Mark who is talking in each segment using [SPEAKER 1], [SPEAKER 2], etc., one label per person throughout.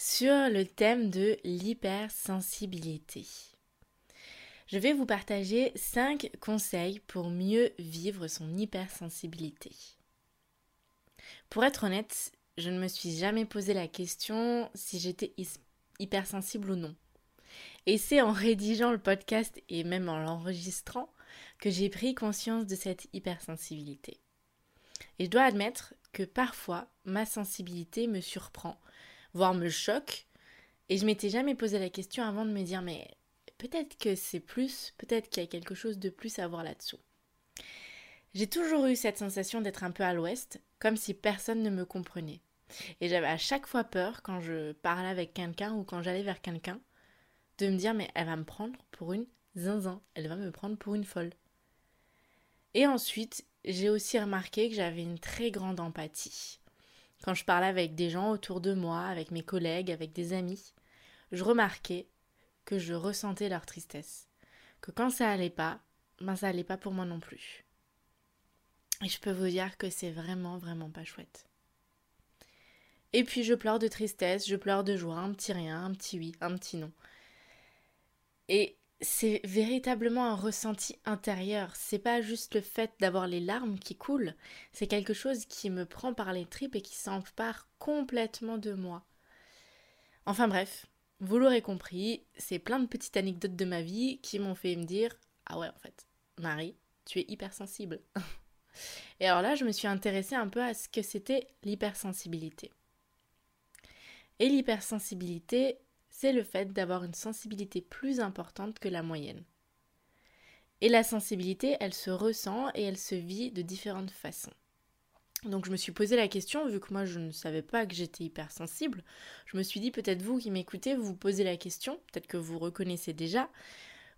[SPEAKER 1] sur le thème de l'hypersensibilité. Je vais vous partager 5 conseils pour mieux vivre son hypersensibilité. Pour être honnête, je ne me suis jamais posé la question si j'étais hypersensible ou non. Et c'est en rédigeant le podcast et même en l'enregistrant que j'ai pris conscience de cette hypersensibilité. Et je dois admettre que parfois ma sensibilité me surprend voire me choque. Et je m'étais jamais posé la question avant de me dire mais peut-être que c'est plus, peut-être qu'il y a quelque chose de plus à voir là-dessous. J'ai toujours eu cette sensation d'être un peu à l'ouest, comme si personne ne me comprenait. Et j'avais à chaque fois peur quand je parlais avec quelqu'un ou quand j'allais vers quelqu'un de me dire mais elle va me prendre pour une zinzin, elle va me prendre pour une folle. Et ensuite, j'ai aussi remarqué que j'avais une très grande empathie. Quand je parlais avec des gens autour de moi, avec mes collègues, avec des amis, je remarquais que je ressentais leur tristesse. Que quand ça allait pas, ben ça allait pas pour moi non plus. Et je peux vous dire que c'est vraiment, vraiment pas chouette. Et puis je pleure de tristesse, je pleure de joie, un petit rien, un petit oui, un petit non. Et c'est véritablement un ressenti intérieur. C'est pas juste le fait d'avoir les larmes qui coulent, c'est quelque chose qui me prend par les tripes et qui s'empare complètement de moi. Enfin bref, vous l'aurez compris, c'est plein de petites anecdotes de ma vie qui m'ont fait me dire Ah ouais, en fait, Marie, tu es hypersensible. et alors là, je me suis intéressée un peu à ce que c'était l'hypersensibilité. Et l'hypersensibilité, c'est le fait d'avoir une sensibilité plus importante que la moyenne. Et la sensibilité, elle se ressent et elle se vit de différentes façons. Donc je me suis posé la question, vu que moi je ne savais pas que j'étais hypersensible, je me suis dit peut-être vous qui m'écoutez, vous vous posez la question, peut-être que vous reconnaissez déjà,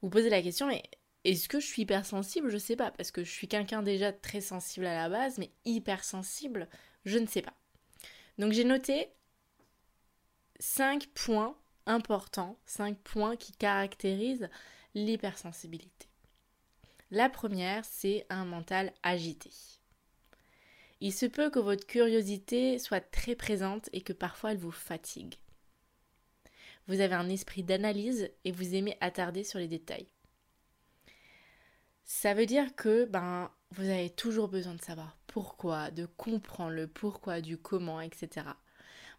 [SPEAKER 1] vous posez la question, mais est-ce que je suis hypersensible? Je ne sais pas, parce que je suis quelqu'un déjà très sensible à la base, mais hypersensible, je ne sais pas. Donc j'ai noté 5 points important, cinq points qui caractérisent l'hypersensibilité. La première, c'est un mental agité. Il se peut que votre curiosité soit très présente et que parfois elle vous fatigue. Vous avez un esprit d'analyse et vous aimez attarder sur les détails. Ça veut dire que ben, vous avez toujours besoin de savoir pourquoi, de comprendre le pourquoi, du comment, etc.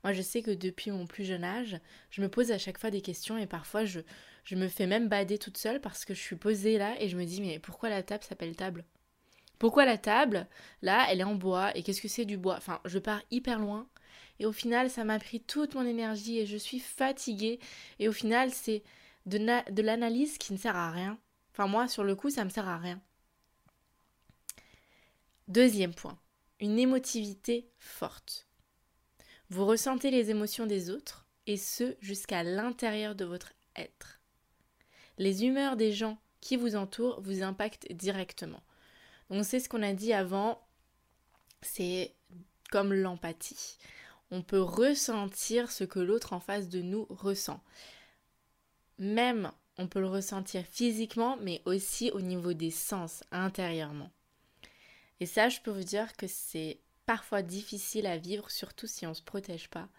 [SPEAKER 1] Moi, je sais que depuis mon plus jeune âge, je me pose à chaque fois des questions et parfois je, me fais même bader toute seule parce que je suis posée là et je me dis mais pourquoi la table s'appelle table? Pourquoi la table, là, elle est en bois et qu'est-ce que c'est du bois? Enfin, je pars hyper loin et au final, ça m'a pris toute mon énergie et je suis fatiguée et au final, c'est de, de l'analyse qui ne sert à rien. Enfin, moi, sur le coup, ça me sert à rien. Deuxième point, une émotivité forte. Vous ressentez les émotions des autres, et ce jusqu'à l'intérieur de votre être. Les humeurs des gens qui vous entourent vous impactent directement. Donc c'est ce qu'on a dit avant, c'est comme l'empathie. On peut ressentir ce que l'autre en face de nous ressent. Même on peut le ressentir physiquement, mais aussi au niveau des sens, intérieurement. Et ça, je peux vous dire que c'est parfois difficile à vivre, surtout si on ne se protège pas.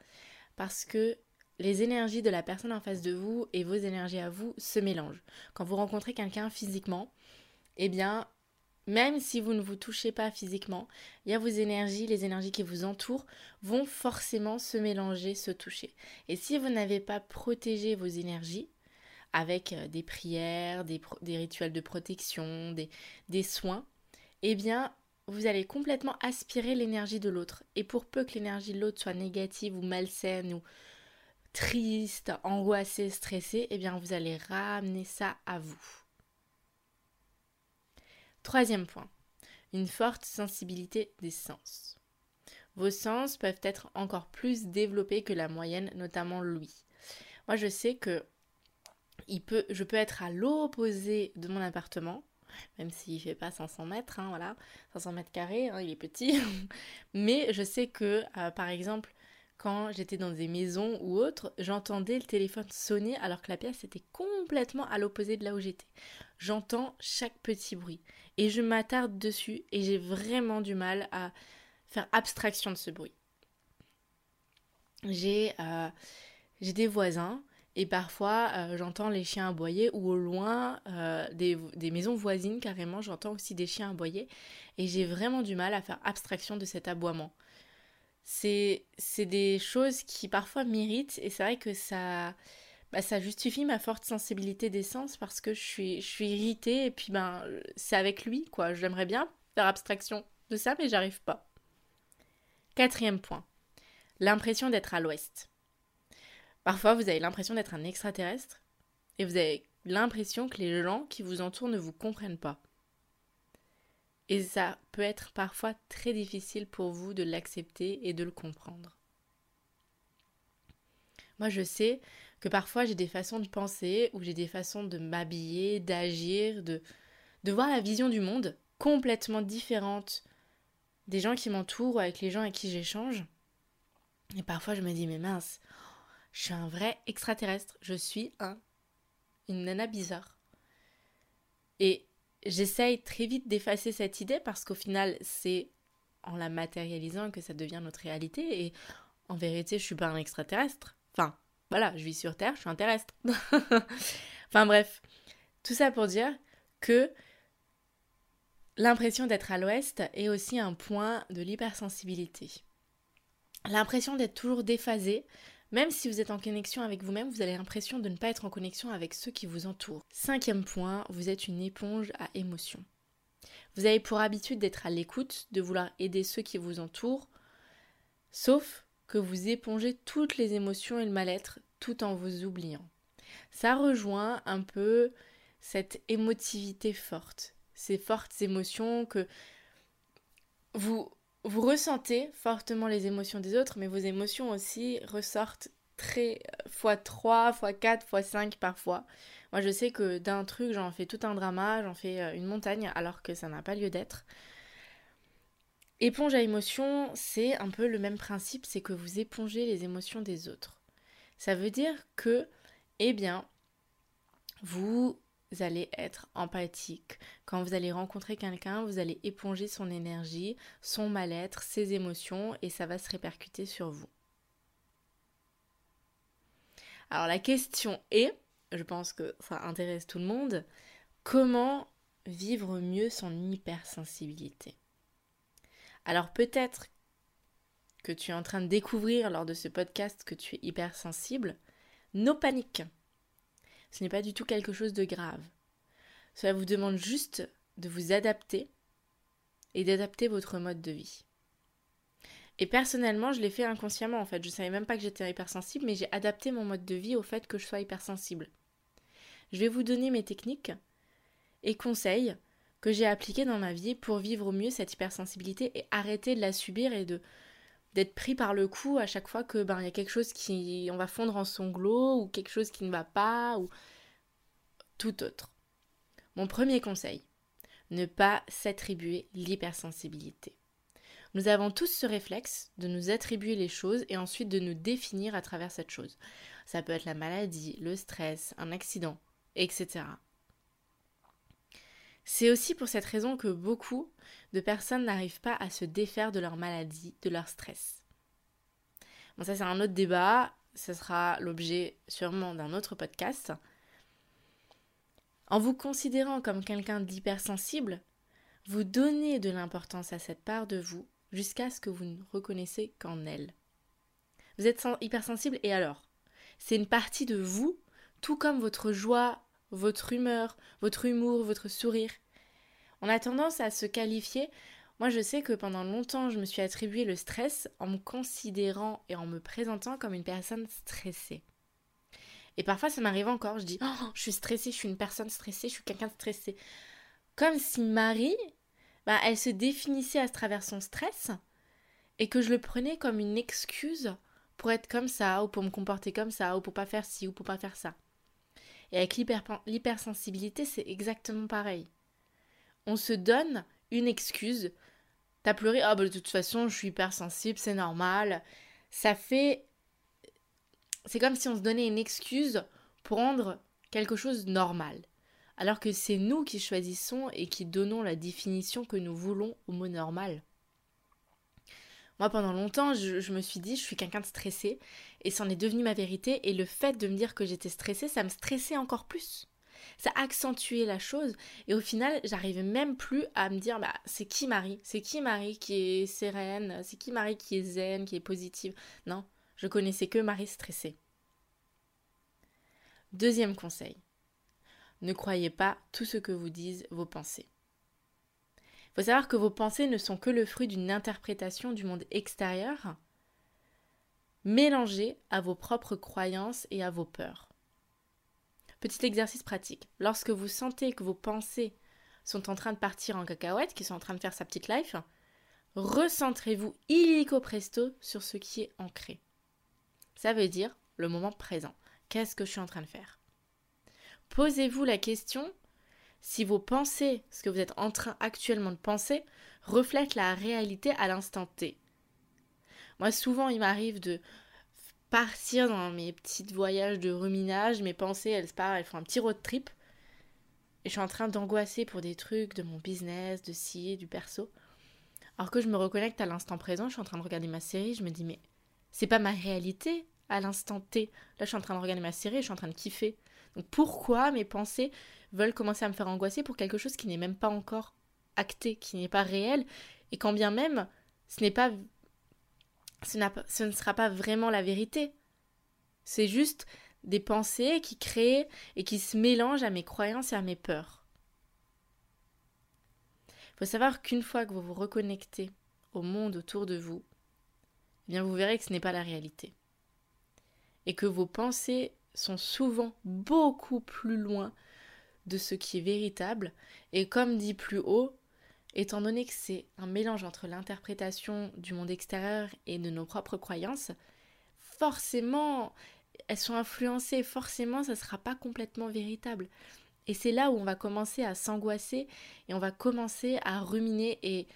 [SPEAKER 1] Parce que les énergies de la personne en face de vous et vos énergies à vous se mélangent. Quand vous rencontrez quelqu'un physiquement, eh bien, même si vous ne vous touchez pas physiquement, il y a vos énergies, les énergies qui vous entourent vont forcément se mélanger, se toucher. Et si vous n'avez pas protégé vos énergies, avec euh, des prières, des, rituels de protection, des, des soins, eh bien, vous allez complètement aspirer l'énergie de l'autre. Et pour peu que l'énergie de l'autre soit négative ou malsaine ou triste, angoissée, stressée, eh bien vous allez ramener ça à vous. Troisième point, une forte sensibilité des sens. Vos sens peuvent être encore plus développés que la moyenne, notamment lui. Moi je sais que je peux être à l'opposé de mon appartement, même s'il fait pas 500 mètres, hein, voilà, 500 mètres carrés, hein, il est petit. Mais je sais que, euh, par exemple, quand j'étais dans des maisons ou autres, j'entendais le téléphone sonner alors que la pièce était complètement à l'opposé de là où j'étais. J'entends chaque petit bruit et je m'attarde dessus et j'ai vraiment du mal à faire abstraction de ce bruit. J'ai euh, des voisins et parfois euh, j'entends les chiens aboyer ou au loin euh, des, maisons voisines carrément j'entends aussi des chiens aboyer. Et j'ai vraiment du mal à faire abstraction de cet aboiement. C'est des choses qui parfois m'irritent. Et c'est vrai que ça bah, ça justifie ma forte sensibilité des sens parce que je suis je suis irritée. Et puis ben c'est avec lui quoi. J'aimerais bien faire abstraction de ça mais j'arrive pas. Quatrième point. L'impression d'être à l'ouest parfois vous avez l'impression d'être un extraterrestre et vous avez l'impression que les gens qui vous entourent ne vous comprennent pas et ça peut être parfois très difficile pour vous de l'accepter et de le comprendre. Moi, je sais que parfois j'ai des façons de penser ou j'ai des façons de m'habiller, d'agir, de, voir la vision du monde complètement différente des gens qui m'entourent, avec les gens avec qui j'échange. Et parfois je me dis, mais mince, je suis un vrai extraterrestre, je suis un, une nana bizarre. Et j'essaye très vite d'effacer cette idée parce qu'au final, c'est en la matérialisant que ça devient notre réalité. Et en vérité, je suis pas un extraterrestre. Enfin, voilà, je vis sur Terre, je suis un terrestre. enfin bref, tout ça pour dire que l'impression d'être à l'ouest est aussi un point de l'hypersensibilité. L'impression d'être toujours déphasé, même si vous êtes en connexion avec vous-même, vous avez l'impression de ne pas être en connexion avec ceux qui vous entourent. Cinquième point, vous êtes une éponge à émotions. Vous avez pour habitude d'être à l'écoute, de vouloir aider ceux qui vous entourent, sauf que vous épongez toutes les émotions et le mal-être tout en vous oubliant. Ça rejoint un peu cette émotivité forte, ces fortes émotions que vous vous ressentez fortement les émotions des autres, mais vos émotions aussi ressortent très fois 3, fois 4, fois 5 parfois. Moi je sais que d'un truc j'en fais tout un drama, j'en fais euh, une montagne alors que ça n'a pas lieu d'être. Éponge à émotion, c'est un peu le même principe, c'est que vous épongez les émotions des autres. Ça veut dire que, eh bien, vous allez être empathique. Quand vous allez rencontrer quelqu'un, vous allez éponger son énergie, son mal-être, ses émotions et ça va se répercuter sur vous. Alors la question est, je pense que ça intéresse tout le monde, comment vivre mieux son hypersensibilité? Alors peut-être que tu es en train de découvrir lors de ce podcast que tu es hypersensible, no panique. Ce n'est pas du tout quelque chose de grave. Cela vous demande juste de vous adapter et d'adapter votre mode de vie. Et personnellement, je l'ai fait inconsciemment en fait. Je ne savais même pas que j'étais hypersensible, mais j'ai adapté mon mode de vie au fait que je sois hypersensible. Je vais vous donner mes techniques et conseils que j'ai appliqués dans ma vie pour vivre au mieux cette hypersensibilité et arrêter de la subir et de d'être pris par le cou à chaque fois que ben il y a quelque chose qui on va fondre en sanglots ou quelque chose qui ne va pas ou tout autre. Mon premier conseil, ne pas s'attribuer l'hypersensibilité. Nous avons tous ce réflexe de nous attribuer les choses et ensuite de nous définir à travers cette chose. Ça peut être la maladie, le stress, un accident, etc. C'est aussi pour cette raison que beaucoup de personnes n'arrivent pas à se défaire de leur maladie, de leur stress. Bon, ça c'est un autre débat, ce sera l'objet sûrement d'un autre podcast. En vous considérant comme quelqu'un d'hypersensible, vous donnez de l'importance à cette part de vous jusqu'à ce que vous ne reconnaissez qu'en elle. Vous êtes hypersensible et alors C'est une partie de vous, tout comme votre joie, votre humeur, votre humour, votre sourire. On a tendance à se qualifier. Moi, je sais que pendant longtemps, je me suis attribué le stress en me considérant et en me présentant comme une personne stressée. Et parfois, ça m'arrive encore. Je dis, oh, je suis stressée, je suis une personne stressée, je suis quelqu'un de stressé. Comme si Marie, bah, elle se définissait à travers son stress et que je le prenais comme une excuse pour être comme ça, ou pour me comporter comme ça, ou pour pas faire ci, ou pour pas faire ça. Et avec l'hypersensibilité, c'est exactement pareil. On se donne une excuse. T'as pleuré, bah de toute façon, je suis hypersensible, c'est normal. Ça fait. C'est comme si on se donnait une excuse pour rendre quelque chose normal. Alors que c'est nous qui choisissons et qui donnons la définition que nous voulons au mot normal. Moi, pendant longtemps, je, me suis dit, je suis quelqu'un de stressé, et c'en est devenu ma vérité, et le fait de me dire que j'étais stressée, ça me stressait encore plus. Ça accentuait la chose, et au final, j'arrivais même plus à me dire, bah, c'est qui Marie? C'est qui Marie qui est sereine? C'est qui Marie qui est zen, qui est positive? Non, je connaissais que Marie stressée. Deuxième conseil. Ne croyez pas tout ce que vous disent vos pensées. Il faut savoir que vos pensées ne sont que le fruit d'une interprétation du monde extérieur mélangée à vos propres croyances et à vos peurs. Petit exercice pratique. Lorsque vous sentez que vos pensées sont en train de partir en cacahuète, qui sont en train de faire sa petite life, recentrez-vous illico presto sur ce qui est ancré. Ça veut dire le moment présent. Qu'est-ce que je suis en train de faire? Posez-vous la question si vos pensées, ce que vous êtes en train actuellement de penser, reflètent la réalité à l'instant T. Moi, souvent, il m'arrive de partir dans mes petits voyages de ruminage, mes pensées, elles partent, elles font un petit road trip. Et je suis en train d'angoisser pour des trucs de mon business, de ci, du perso. Alors que je me reconnecte à l'instant présent, je suis en train de regarder ma série, je me dis mais c'est pas ma réalité à l'instant T. Là, je suis en train de regarder ma série, je suis en train de kiffer. Pourquoi mes pensées veulent commencer à me faire angoisser pour quelque chose qui n'est même pas encore acté, qui n'est pas réel, et quand bien même ce n'est pas ce, ce, ne sera pas vraiment la vérité. C'est juste des pensées qui créent et qui se mélangent à mes croyances et à mes peurs. Il faut savoir qu'une fois que vous vous reconnectez au monde autour de vous, eh bien vous verrez que ce n'est pas la réalité. Et que vos pensées sont souvent beaucoup plus loin de ce qui est véritable. Et comme dit plus haut, étant donné que c'est un mélange entre l'interprétation du monde extérieur et de nos propres croyances, forcément, elles sont influencées, forcément, ça ne sera pas complètement véritable. Et c'est là où on va commencer à s'angoisser et on va commencer à ruminer et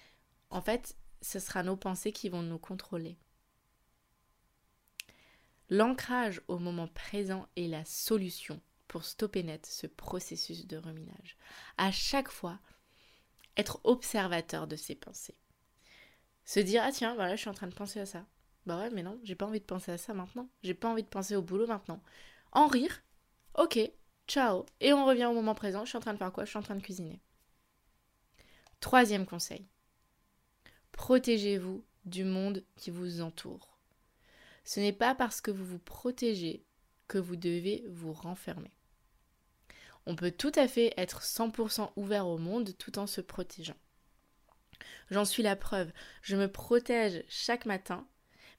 [SPEAKER 1] en fait, ce sera nos pensées qui vont nous contrôler. L'ancrage au moment présent est la solution pour stopper net ce processus de ruminage. À chaque fois, être observateur de ses pensées. Se dire ah tiens, voilà, je suis en train de penser à ça. Bah ouais, mais non, j'ai pas envie de penser à ça maintenant. J'ai pas envie de penser au boulot maintenant. En rire. OK, ciao. Et on revient au moment présent. Je suis en train de faire quoi? Je suis en train de cuisiner. Troisième conseil. Protégez-vous du monde qui vous entoure. Ce n'est pas parce que vous vous protégez que vous devez vous renfermer. On peut tout à fait être 100% ouvert au monde tout en se protégeant. J'en suis la preuve. Je me protège chaque matin,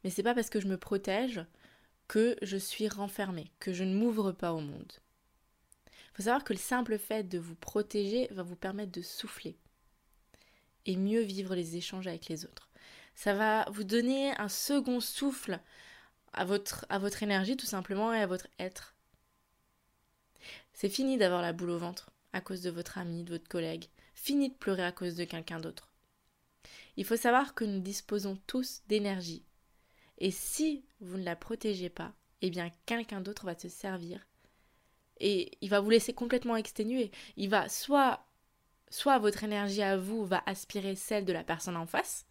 [SPEAKER 1] mais c'est pas parce que je me protège que je suis renfermée, que je ne m'ouvre pas au monde. Il faut savoir que le simple fait de vous protéger va vous permettre de souffler et mieux vivre les échanges avec les autres. Ça va vous donner un second souffle à votre, énergie tout simplement et à votre être. C'est fini d'avoir la boule au ventre à cause de votre ami, de votre collègue. Fini de pleurer à cause de quelqu'un d'autre. Il faut savoir que nous disposons tous d'énergie. Et si vous ne la protégez pas, eh bien quelqu'un d'autre va se servir et il va vous laisser complètement exténuer. Il va soit soit votre énergie à vous va aspirer celle de la personne en face,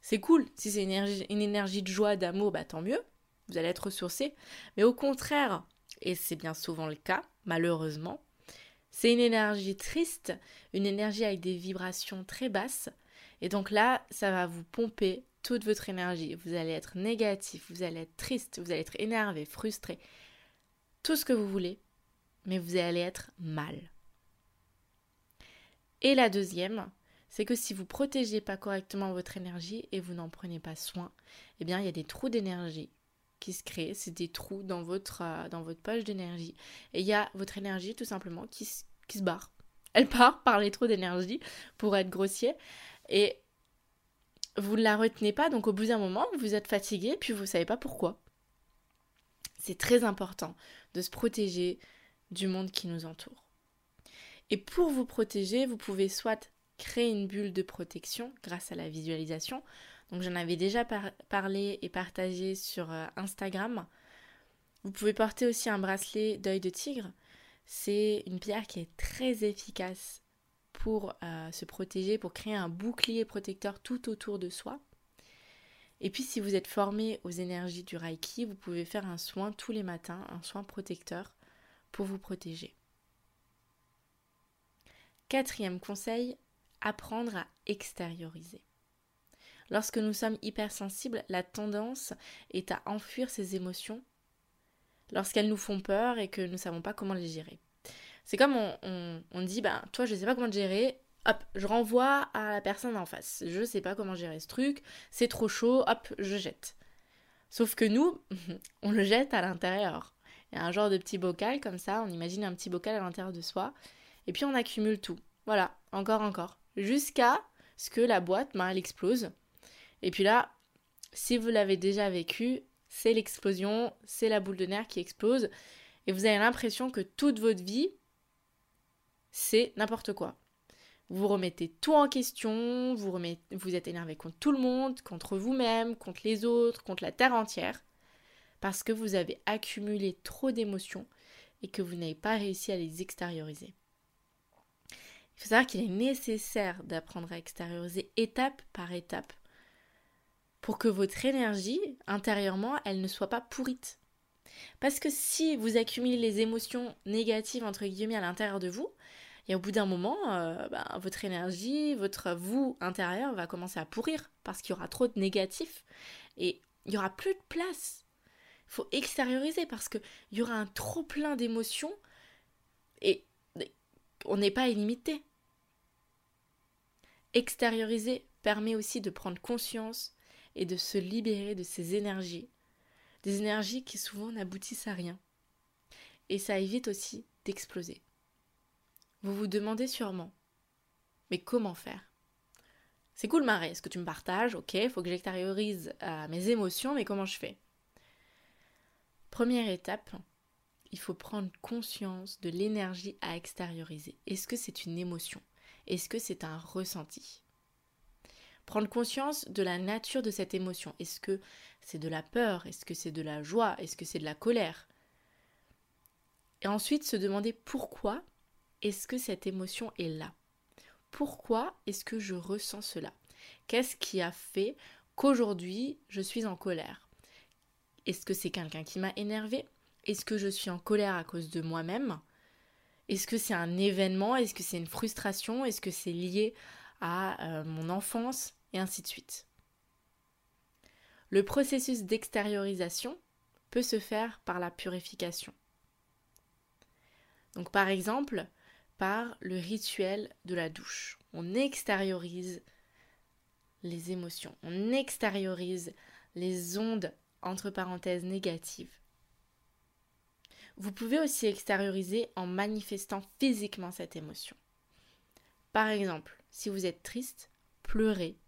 [SPEAKER 1] c'est cool. Si c'est une énergie, une énergie de joie, d'amour, bah tant mieux. Vous allez être ressourcé. Mais au contraire, et c'est bien souvent le cas, malheureusement, c'est une énergie triste, une énergie avec des vibrations très basses. Et donc là, ça va vous pomper toute votre énergie. Vous allez être négatif, vous allez être triste, vous allez être énervé, frustré, tout ce que vous voulez, mais vous allez être mal. Et la deuxième, c'est que si vous protégez pas correctement votre énergie et vous n'en prenez pas soin, eh bien il y a des trous d'énergie qui se créent, c'est des trous dans votre, euh, dans votre poche d'énergie. Et il y a votre énergie tout simplement qui, qui se barre. Elle part par les trous d'énergie, pour être grossier. Et vous ne la retenez pas, donc au bout d'un moment, vous êtes fatigué, puis vous ne savez pas pourquoi. C'est très important de se protéger du monde qui nous entoure. Et pour vous protéger, vous pouvez soit créer une bulle de protection grâce à la visualisation. Donc j'en avais déjà parlé et partagé sur euh, Instagram. Vous pouvez porter aussi un bracelet d'œil de tigre. C'est une pierre qui est très efficace pour euh, se protéger, pour créer un bouclier protecteur tout autour de soi. Et puis si vous êtes formé aux énergies du Reiki, vous pouvez faire un soin tous les matins, un soin protecteur pour vous protéger. Quatrième conseil, apprendre à extérioriser. Lorsque nous sommes hypersensibles, la tendance est à enfuir ces émotions lorsqu'elles nous font peur et que nous ne savons pas comment les gérer. C'est comme on, dit, ben, toi, je ne sais pas comment gérer, hop, je renvoie à la personne en face. Je ne sais pas comment gérer ce truc, c'est trop chaud, hop, je jette. Sauf que nous, on le jette à l'intérieur. Il y a un genre de petit bocal comme ça, on imagine un petit bocal à l'intérieur de soi, et puis on accumule tout. Voilà, encore, encore. Jusqu'à ce que la boîte, ben, elle explose. Et puis là, si vous l'avez déjà vécu, c'est l'explosion, c'est la boule de nerfs qui explose, et vous avez l'impression que toute votre vie, c'est n'importe quoi. Vous remettez tout en question, vous, vous êtes énervé contre tout le monde, contre vous-même, contre les autres, contre la terre entière, parce que vous avez accumulé trop d'émotions et que vous n'avez pas réussi à les extérioriser. Il faut savoir qu'il est nécessaire d'apprendre à extérioriser étape par étape pour que votre énergie intérieurement, elle ne soit pas pourrite. Parce que si vous accumulez les émotions négatives entre guillemets à l'intérieur de vous, et au bout d'un moment, euh, ben, votre énergie, votre vous intérieur va commencer à pourrir parce qu'il y aura trop de négatifs et il n'y aura plus de place. Il faut extérioriser parce qu'il y aura un trop plein d'émotions et on n'est pas illimité. Extérioriser permet aussi de prendre conscience et de se libérer de ces énergies, des énergies qui souvent n'aboutissent à rien. Et ça évite aussi d'exploser. Vous vous demandez sûrement, mais comment faire? C'est cool Marie, est-ce que tu me partages? Ok, faut que j'extériorise euh, mes émotions, mais comment je fais? Première étape, il faut prendre conscience de l'énergie à extérioriser. Est-ce que c'est une émotion? Est-ce que c'est un ressenti? Prendre conscience de la nature de cette émotion. Est-ce que c'est de la peur? Est-ce que c'est de la joie? Est-ce que c'est de la colère? Et ensuite se demander pourquoi est-ce que cette émotion est là? Pourquoi est-ce que je ressens cela? Qu'est-ce qui a fait qu'aujourd'hui je suis en colère? Est-ce que c'est quelqu'un qui m'a énervé Est-ce que je suis en colère à cause de moi-même? Est-ce que c'est un événement? Est-ce que c'est une frustration? Est-ce que c'est lié à euh, mon enfance? Et ainsi de suite. Le processus d'extériorisation peut se faire par la purification. Donc par exemple, par le rituel de la douche. On extériorise les émotions, on extériorise les ondes entre parenthèses négatives. Vous pouvez aussi extérioriser en manifestant physiquement cette émotion. Par exemple, si vous êtes triste, pleurez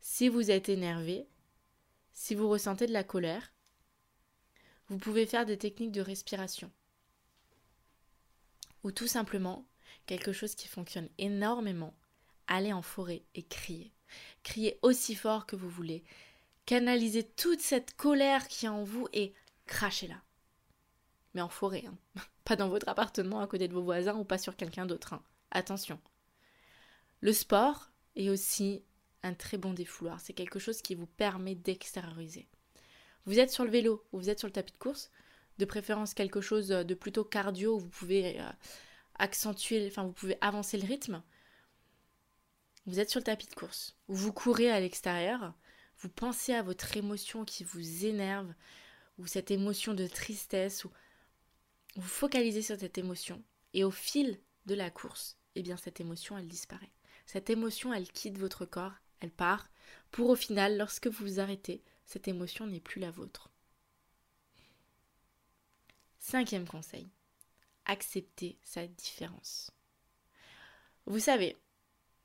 [SPEAKER 1] si vous êtes énervé, si vous ressentez de la colère, vous pouvez faire des techniques de respiration. Ou tout simplement, quelque chose qui fonctionne énormément, aller en forêt et crier. Criez aussi fort que vous voulez. Canalisez toute cette colère qui est en vous et crachez-la. Mais en forêt, hein. pas dans votre appartement à côté de vos voisins ou pas sur quelqu'un d'autre. Hein. Attention. Le sport est aussi un très bon défouloir. C'est quelque chose qui vous permet d'extérioriser. Vous êtes sur le vélo ou vous êtes sur le tapis de course, de préférence quelque chose de plutôt cardio où vous pouvez euh, accentuer, enfin vous pouvez avancer le rythme. Vous êtes sur le tapis de course, ou vous courez à l'extérieur, vous pensez à votre émotion qui vous énerve, ou cette émotion de tristesse, ou vous focalisez sur cette émotion, et au fil de la course, eh bien cette émotion, elle disparaît. Cette émotion, elle quitte votre corps, elle part, pour au final, lorsque vous vous arrêtez, cette émotion n'est plus la vôtre. Cinquième conseil, accepter sa différence. Vous savez,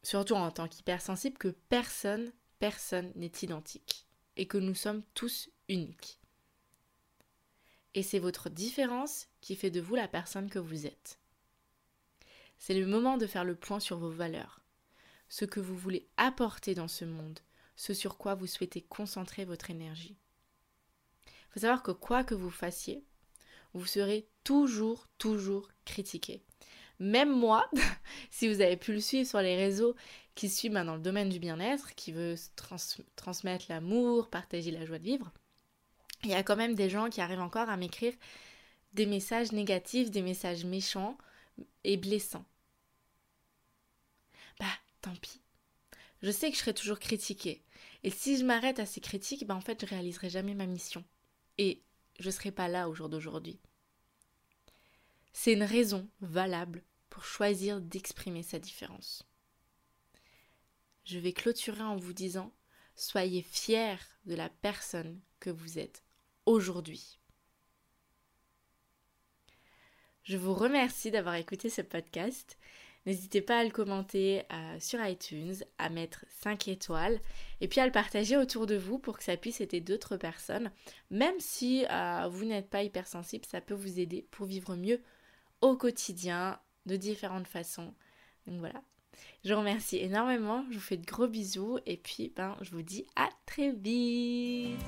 [SPEAKER 1] surtout en tant qu'hypersensible, que personne, personne n'est identique et que nous sommes tous uniques. Et c'est votre différence qui fait de vous la personne que vous êtes. C'est le moment de faire le point sur vos valeurs, ce que vous voulez apporter dans ce monde, ce sur quoi vous souhaitez concentrer votre énergie. Il faut savoir que quoi que vous fassiez, vous serez toujours, toujours critiqué. Même moi, si vous avez pu le suivre sur les réseaux qui suivent ben, dans le domaine du bien-être, qui veut transmettre l'amour, partager la joie de vivre, il y a quand même des gens qui arrivent encore à m'écrire des messages négatifs, des messages méchants et blessants. Bah, tant pis. Je sais que je serai toujours critiquée. Et si je m'arrête à ces critiques, bah en fait, je réaliserai jamais ma mission. Et je ne serai pas là au jour d'aujourd'hui. C'est une raison valable pour choisir d'exprimer sa différence. Je vais clôturer en vous disant Soyez fiers de la personne que vous êtes aujourd'hui. Je vous remercie d'avoir écouté ce podcast. N'hésitez pas à le commenter sur iTunes, à mettre 5 étoiles et puis à le partager autour de vous pour que ça puisse aider d'autres personnes. Même si euh, vous n'êtes pas hypersensible, ça peut vous aider pour vivre mieux au quotidien de différentes façons. Donc voilà. Je vous remercie énormément, je vous fais de gros bisous et puis ben je vous dis à très vite.